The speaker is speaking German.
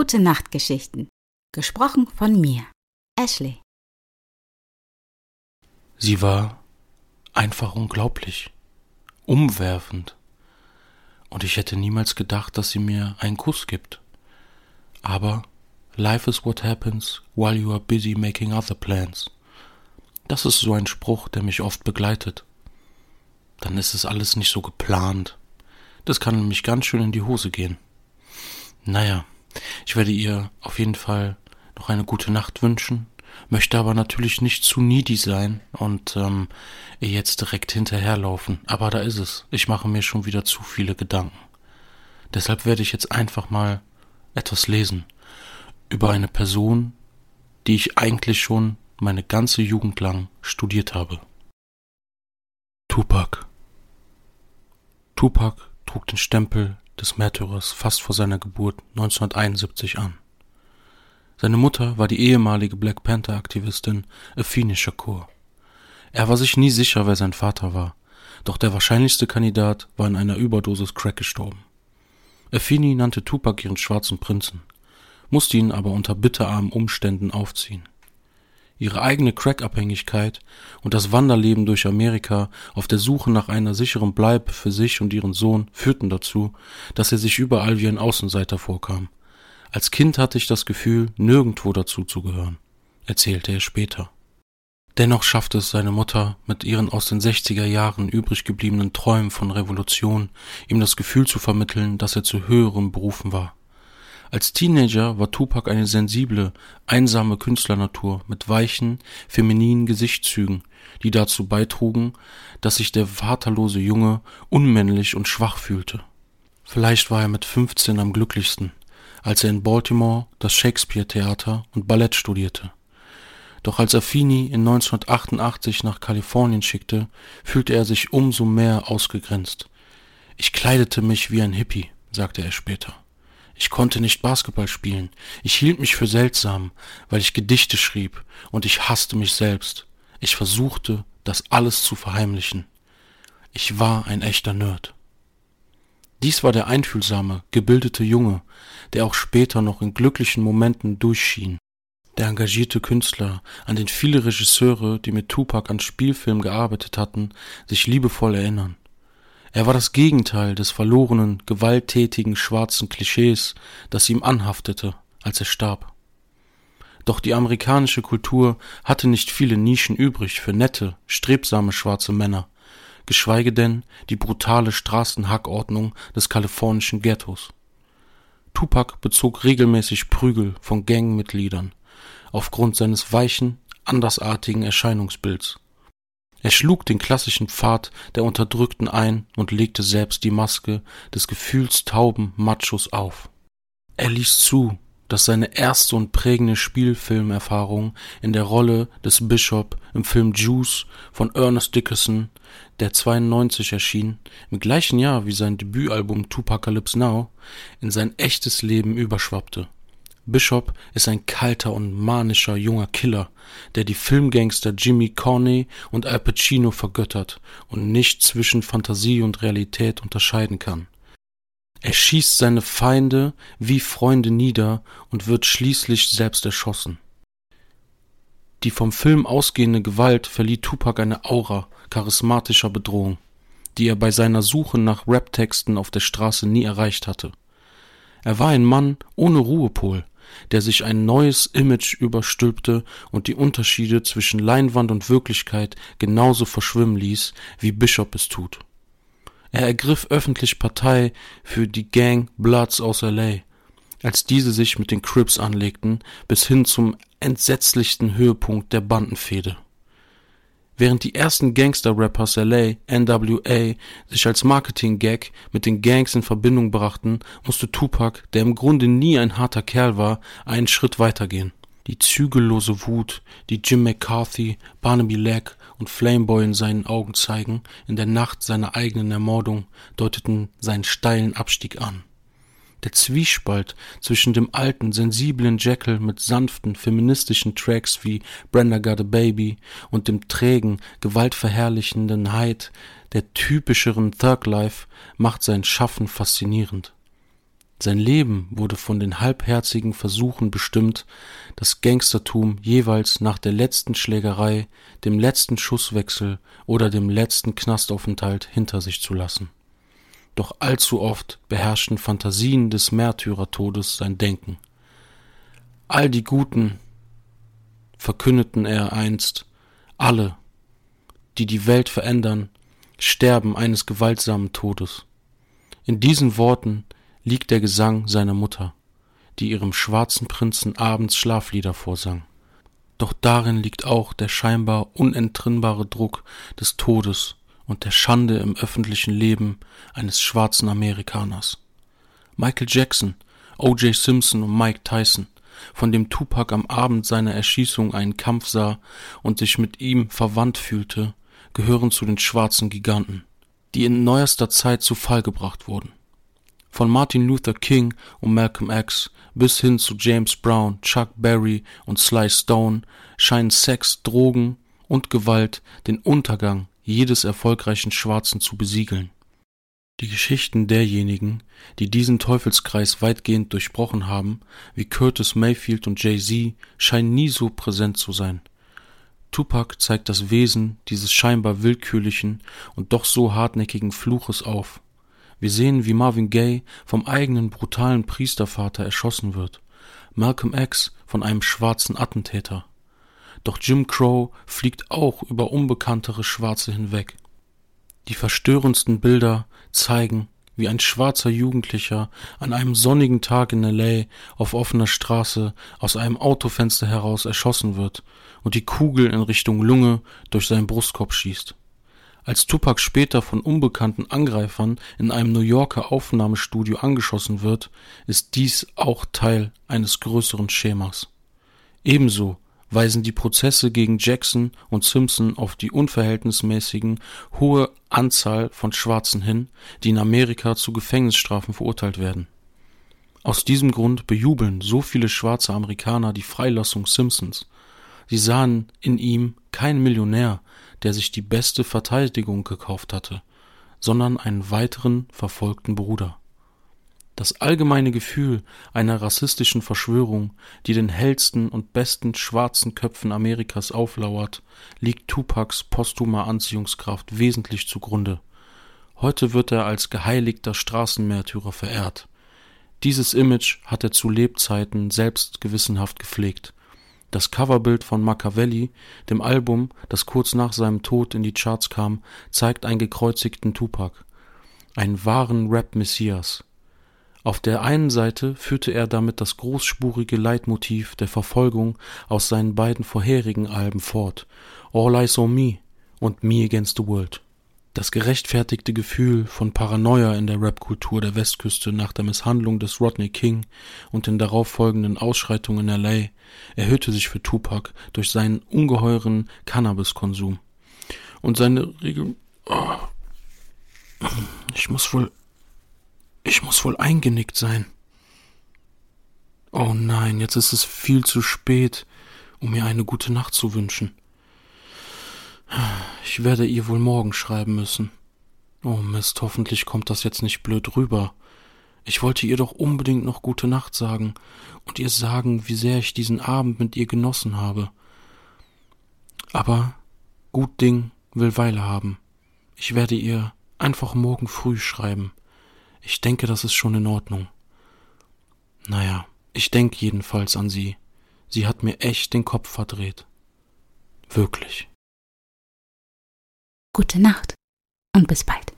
Gute Nachtgeschichten. Gesprochen von mir, Ashley. Sie war einfach unglaublich, umwerfend. Und ich hätte niemals gedacht, dass sie mir einen Kuss gibt. Aber Life is what happens while you are busy making other plans. Das ist so ein Spruch, der mich oft begleitet. Dann ist es alles nicht so geplant. Das kann nämlich ganz schön in die Hose gehen. Naja, ich werde ihr auf jeden Fall noch eine gute Nacht wünschen, möchte aber natürlich nicht zu needy sein und ähm, ihr jetzt direkt hinterherlaufen. Aber da ist es. Ich mache mir schon wieder zu viele Gedanken. Deshalb werde ich jetzt einfach mal etwas lesen über eine Person, die ich eigentlich schon meine ganze Jugend lang studiert habe. Tupac. Tupac trug den Stempel des Märtyrers fast vor seiner Geburt 1971 an. Seine Mutter war die ehemalige Black Panther-Aktivistin Afeni Shakur. Er war sich nie sicher, wer sein Vater war, doch der wahrscheinlichste Kandidat war in einer Überdosis Crack gestorben. Afeni nannte Tupac ihren schwarzen Prinzen, musste ihn aber unter bitterarmen Umständen aufziehen. Ihre eigene Crack-Abhängigkeit und das Wanderleben durch Amerika auf der Suche nach einer sicheren Bleibe für sich und ihren Sohn führten dazu, dass er sich überall wie ein Außenseiter vorkam. Als Kind hatte ich das Gefühl, nirgendwo dazu zu gehören, erzählte er später. Dennoch schaffte es seine Mutter, mit ihren aus den 60er Jahren übrig gebliebenen Träumen von Revolution, ihm das Gefühl zu vermitteln, dass er zu höherem berufen war. Als Teenager war Tupac eine sensible, einsame Künstlernatur mit weichen, femininen Gesichtszügen, die dazu beitrugen, dass sich der vaterlose Junge unmännlich und schwach fühlte. Vielleicht war er mit 15 am glücklichsten, als er in Baltimore das Shakespeare-Theater und Ballett studierte. Doch als er Fini in 1988 nach Kalifornien schickte, fühlte er sich umso mehr ausgegrenzt. Ich kleidete mich wie ein Hippie, sagte er später. Ich konnte nicht Basketball spielen. Ich hielt mich für seltsam, weil ich Gedichte schrieb und ich hasste mich selbst. Ich versuchte, das alles zu verheimlichen. Ich war ein echter Nerd. Dies war der einfühlsame, gebildete Junge, der auch später noch in glücklichen Momenten durchschien. Der engagierte Künstler, an den viele Regisseure, die mit Tupac an Spielfilmen gearbeitet hatten, sich liebevoll erinnern. Er war das Gegenteil des verlorenen, gewalttätigen schwarzen Klischees, das ihm anhaftete, als er starb. Doch die amerikanische Kultur hatte nicht viele Nischen übrig für nette, strebsame schwarze Männer, geschweige denn die brutale Straßenhackordnung des kalifornischen Ghettos. Tupac bezog regelmäßig Prügel von Gangmitgliedern aufgrund seines weichen, andersartigen Erscheinungsbilds. Er schlug den klassischen Pfad der Unterdrückten ein und legte selbst die Maske des gefühlstauben Machos auf. Er ließ zu, dass seine erste und prägende Spielfilmerfahrung in der Rolle des Bishop im Film Juice von Ernest Dickerson, der 92 erschien, im gleichen Jahr wie sein Debütalbum Tupacalypse Now, in sein echtes Leben überschwappte. Bishop ist ein kalter und manischer junger Killer, der die Filmgangster Jimmy Corney und Al Pacino vergöttert und nicht zwischen Fantasie und Realität unterscheiden kann. Er schießt seine Feinde wie Freunde nieder und wird schließlich selbst erschossen. Die vom Film ausgehende Gewalt verlieh Tupac eine Aura charismatischer Bedrohung, die er bei seiner Suche nach Raptexten auf der Straße nie erreicht hatte. Er war ein Mann ohne Ruhepol, der sich ein neues Image überstülpte und die Unterschiede zwischen Leinwand und Wirklichkeit genauso verschwimmen ließ, wie Bishop es tut. Er ergriff öffentlich Partei für die Gang Bloods aus LA, als diese sich mit den Crips anlegten, bis hin zum entsetzlichsten Höhepunkt der Bandenfehde. Während die ersten Gangster-Rappers LA, NWA, sich als Marketing-Gag mit den Gangs in Verbindung brachten, musste Tupac, der im Grunde nie ein harter Kerl war, einen Schritt weitergehen. Die zügellose Wut, die Jim McCarthy, Barnaby Leg und Flameboy in seinen Augen zeigen, in der Nacht seiner eigenen Ermordung, deuteten seinen steilen Abstieg an. Der Zwiespalt zwischen dem alten, sensiblen Jekyll mit sanften, feministischen Tracks wie Brenda Got a Baby und dem trägen, gewaltverherrlichenden Hyde der typischeren Thug Life macht sein Schaffen faszinierend. Sein Leben wurde von den halbherzigen Versuchen bestimmt, das Gangstertum jeweils nach der letzten Schlägerei, dem letzten Schusswechsel oder dem letzten Knastaufenthalt hinter sich zu lassen. Doch allzu oft beherrschten Fantasien des Märtyrertodes sein Denken. All die Guten, verkündeten er einst, alle, die die Welt verändern, sterben eines gewaltsamen Todes. In diesen Worten liegt der Gesang seiner Mutter, die ihrem schwarzen Prinzen abends Schlaflieder vorsang. Doch darin liegt auch der scheinbar unentrinnbare Druck des Todes und der Schande im öffentlichen Leben eines schwarzen Amerikaners. Michael Jackson, O.J. Simpson und Mike Tyson, von dem Tupac am Abend seiner Erschießung einen Kampf sah und sich mit ihm verwandt fühlte, gehören zu den schwarzen Giganten, die in neuester Zeit zu Fall gebracht wurden. Von Martin Luther King und Malcolm X bis hin zu James Brown, Chuck Berry und Sly Stone scheinen Sex, Drogen und Gewalt den Untergang jedes erfolgreichen Schwarzen zu besiegeln. Die Geschichten derjenigen, die diesen Teufelskreis weitgehend durchbrochen haben, wie Curtis Mayfield und Jay-Z, scheinen nie so präsent zu sein. Tupac zeigt das Wesen dieses scheinbar willkürlichen und doch so hartnäckigen Fluches auf. Wir sehen, wie Marvin Gaye vom eigenen brutalen Priestervater erschossen wird, Malcolm X von einem schwarzen Attentäter. Doch Jim Crow fliegt auch über unbekanntere Schwarze hinweg. Die verstörendsten Bilder zeigen, wie ein schwarzer Jugendlicher an einem sonnigen Tag in LA auf offener Straße aus einem Autofenster heraus erschossen wird und die Kugel in Richtung Lunge durch seinen Brustkorb schießt. Als Tupac später von unbekannten Angreifern in einem New Yorker Aufnahmestudio angeschossen wird, ist dies auch Teil eines größeren Schemas. Ebenso weisen die Prozesse gegen Jackson und Simpson auf die unverhältnismäßigen hohe Anzahl von Schwarzen hin, die in Amerika zu Gefängnisstrafen verurteilt werden. Aus diesem Grund bejubeln so viele schwarze Amerikaner die Freilassung Simpsons. Sie sahen in ihm keinen Millionär, der sich die beste Verteidigung gekauft hatte, sondern einen weiteren verfolgten Bruder. Das allgemeine Gefühl einer rassistischen Verschwörung, die den hellsten und besten schwarzen Köpfen Amerikas auflauert, liegt Tupacs posthumer Anziehungskraft wesentlich zugrunde. Heute wird er als geheiligter Straßenmärtyrer verehrt. Dieses Image hat er zu Lebzeiten selbst gewissenhaft gepflegt. Das Coverbild von Machiavelli, dem Album, das kurz nach seinem Tod in die Charts kam, zeigt einen gekreuzigten Tupac, einen wahren Rap-Messias. Auf der einen Seite führte er damit das großspurige Leitmotiv der Verfolgung aus seinen beiden vorherigen Alben fort, All Eyes on Me und Me Against the World. Das gerechtfertigte Gefühl von Paranoia in der Rapkultur der Westküste nach der Misshandlung des Rodney King und den darauffolgenden Ausschreitungen in LA erhöhte sich für Tupac durch seinen ungeheuren Cannabiskonsum. Und seine Regel. Oh. Ich muss wohl. Ich muss wohl eingenickt sein. Oh nein, jetzt ist es viel zu spät, um mir eine gute Nacht zu wünschen. Ich werde ihr wohl morgen schreiben müssen. Oh Mist, hoffentlich kommt das jetzt nicht blöd rüber. Ich wollte ihr doch unbedingt noch gute Nacht sagen und ihr sagen, wie sehr ich diesen Abend mit ihr genossen habe. Aber gut Ding will Weile haben. Ich werde ihr einfach morgen früh schreiben. Ich denke, das ist schon in Ordnung. Naja, ich denke jedenfalls an sie. Sie hat mir echt den Kopf verdreht. Wirklich. Gute Nacht und bis bald.